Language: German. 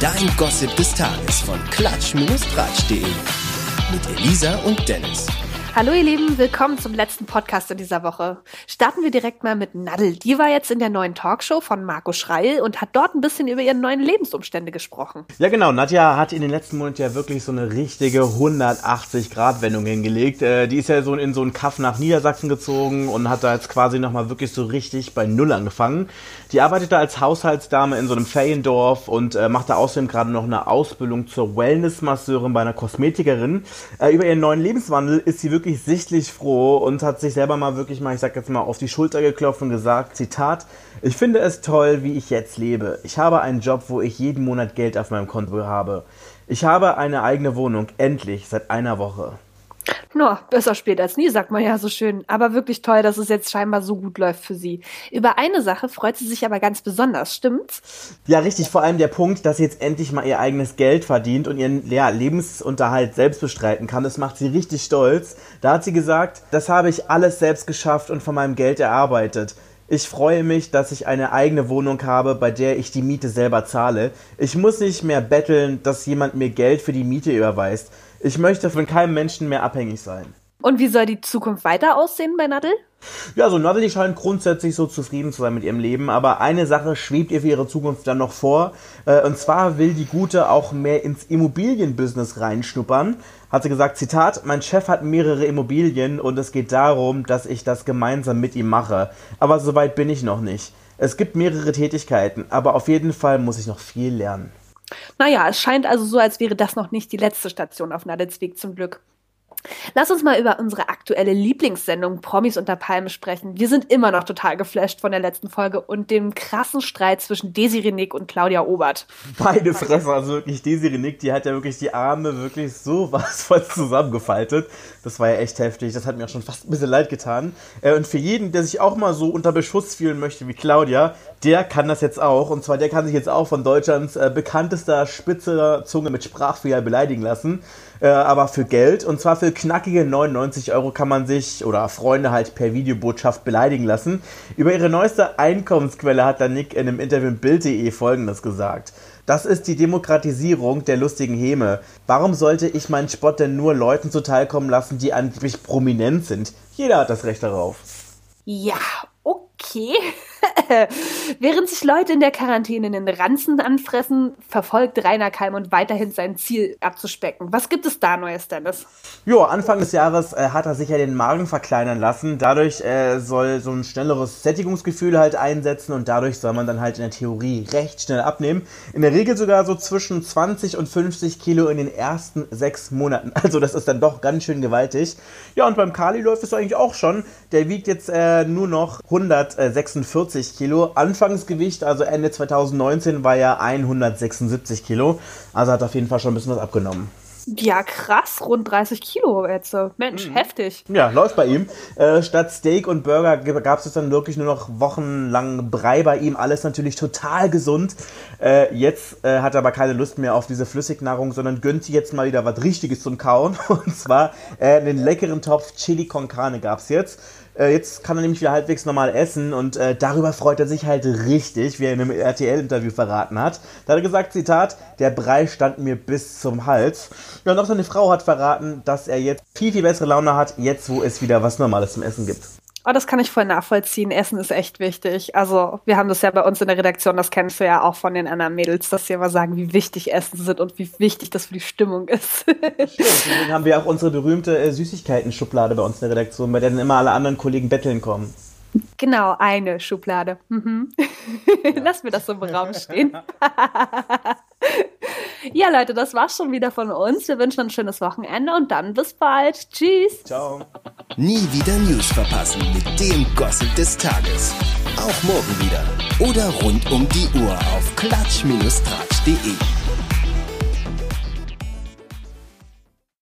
Dein Gossip des Tages von klatsch-tratsch.de. Mit Elisa und Dennis. Hallo ihr Lieben, willkommen zum letzten Podcast in dieser Woche. Starten wir direkt mal mit Nadel. Die war jetzt in der neuen Talkshow von Marco Schreil und hat dort ein bisschen über ihre neuen Lebensumstände gesprochen. Ja genau, Nadja hat in den letzten Monaten ja wirklich so eine richtige 180-Grad-Wendung hingelegt. Äh, die ist ja so in so einen Kaff nach Niedersachsen gezogen und hat da jetzt quasi nochmal wirklich so richtig bei Null angefangen. Die arbeitet da als Haushaltsdame in so einem Feriendorf und äh, macht da außerdem gerade noch eine Ausbildung zur Wellness-Masseurin bei einer Kosmetikerin. Äh, über ihren neuen Lebenswandel ist sie wirklich wirklich sichtlich froh und hat sich selber mal wirklich mal, ich sag jetzt mal, auf die Schulter geklopft und gesagt, Zitat, ich finde es toll, wie ich jetzt lebe. Ich habe einen Job, wo ich jeden Monat Geld auf meinem Konto habe. Ich habe eine eigene Wohnung, endlich, seit einer Woche. No, besser spät als nie, sagt man ja so schön. Aber wirklich toll, dass es jetzt scheinbar so gut läuft für sie. Über eine Sache freut sie sich aber ganz besonders, stimmt's? Ja, richtig. Vor allem der Punkt, dass sie jetzt endlich mal ihr eigenes Geld verdient und ihren ja, Lebensunterhalt selbst bestreiten kann. Das macht sie richtig stolz. Da hat sie gesagt, das habe ich alles selbst geschafft und von meinem Geld erarbeitet. Ich freue mich, dass ich eine eigene Wohnung habe, bei der ich die Miete selber zahle. Ich muss nicht mehr betteln, dass jemand mir Geld für die Miete überweist. Ich möchte von keinem Menschen mehr abhängig sein. Und wie soll die Zukunft weiter aussehen bei Nadel? Ja, so Nadel, die scheint grundsätzlich so zufrieden zu sein mit ihrem Leben, aber eine Sache schwebt ihr für ihre Zukunft dann noch vor. Äh, und zwar will die Gute auch mehr ins Immobilienbusiness reinschnuppern. Hat sie gesagt, Zitat, mein Chef hat mehrere Immobilien und es geht darum, dass ich das gemeinsam mit ihm mache. Aber soweit bin ich noch nicht. Es gibt mehrere Tätigkeiten, aber auf jeden Fall muss ich noch viel lernen. Naja, es scheint also so, als wäre das noch nicht die letzte Station auf Nadels Weg zum Glück. Lass uns mal über unsere aktuelle Lieblingssendung Promis unter Palmen sprechen. Wir sind immer noch total geflasht von der letzten Folge und dem krassen Streit zwischen Desiree Nick und Claudia Obert. Beide Fresse, also wirklich Desiree Nick, die hat ja wirklich die Arme wirklich so was voll zusammengefaltet. Das war ja echt heftig, das hat mir auch schon fast ein bisschen leid getan. Äh, und für jeden, der sich auch mal so unter Beschuss fühlen möchte wie Claudia, der kann das jetzt auch. Und zwar der kann sich jetzt auch von Deutschlands äh, bekanntester spitzer Zunge mit Sprachfehler beleidigen lassen. Äh, aber für Geld. Und zwar für knackige 99 Euro kann man sich oder Freunde halt per Videobotschaft beleidigen lassen. Über ihre neueste Einkommensquelle hat dann Nick in einem Interview in Bild.de folgendes gesagt. Das ist die Demokratisierung der lustigen Häme. Warum sollte ich meinen Spott denn nur Leuten zuteilkommen lassen, die angeblich prominent sind? Jeder hat das Recht darauf. Ja, okay. Während sich Leute in der Quarantäne den Ranzen anfressen, verfolgt Rainer Kalmund weiterhin sein Ziel abzuspecken. Was gibt es da Neues, Dennis? Jo, Anfang des Jahres äh, hat er sich ja den Magen verkleinern lassen. Dadurch äh, soll so ein schnelleres Sättigungsgefühl halt einsetzen und dadurch soll man dann halt in der Theorie recht schnell abnehmen. In der Regel sogar so zwischen 20 und 50 Kilo in den ersten sechs Monaten. Also das ist dann doch ganz schön gewaltig. Ja, und beim Kali läuft es eigentlich auch schon. Der wiegt jetzt äh, nur noch 146 Kilo. Anfangsgewicht, also Ende 2019, war ja 176 Kilo. Also hat auf jeden Fall schon ein bisschen was abgenommen. Ja, krass, rund 30 Kilo jetzt. Mensch, mhm. heftig. Ja, läuft bei ihm. Äh, statt Steak und Burger gab es dann wirklich nur noch wochenlang Brei bei ihm. Alles natürlich total gesund. Äh, jetzt äh, hat er aber keine Lust mehr auf diese Flüssignahrung, sondern gönnt sich jetzt mal wieder was Richtiges zum Kauen. Und zwar äh, den leckeren Topf Chili con Carne gab es jetzt. Äh, jetzt kann er nämlich wieder halbwegs normal essen und äh, darüber freut er sich halt richtig, wie er in einem RTL-Interview verraten hat. Da hat er gesagt, Zitat, der Brei stand mir bis zum Hals. Ja, und auch seine Frau hat verraten, dass er jetzt viel, viel bessere Laune hat, jetzt wo es wieder was Normales zum Essen gibt. Oh, das kann ich voll nachvollziehen. Essen ist echt wichtig. Also, wir haben das ja bei uns in der Redaktion, das kennst du ja auch von den anderen Mädels, dass sie immer sagen, wie wichtig Essen sind und wie wichtig das für die Stimmung ist. Stimmt, deswegen haben wir auch unsere berühmte äh, Süßigkeiten-Schublade bei uns in der Redaktion, bei der dann immer alle anderen Kollegen betteln kommen. Genau, eine Schublade. Mhm. Ja. Lass mir das so im Raum stehen. ja, Leute, das war's schon wieder von uns. Wir wünschen ein schönes Wochenende und dann bis bald. Tschüss. Ciao. Nie wieder News verpassen mit dem Gossip des Tages. Auch morgen wieder. Oder rund um die Uhr auf klatsch-tratsch.de.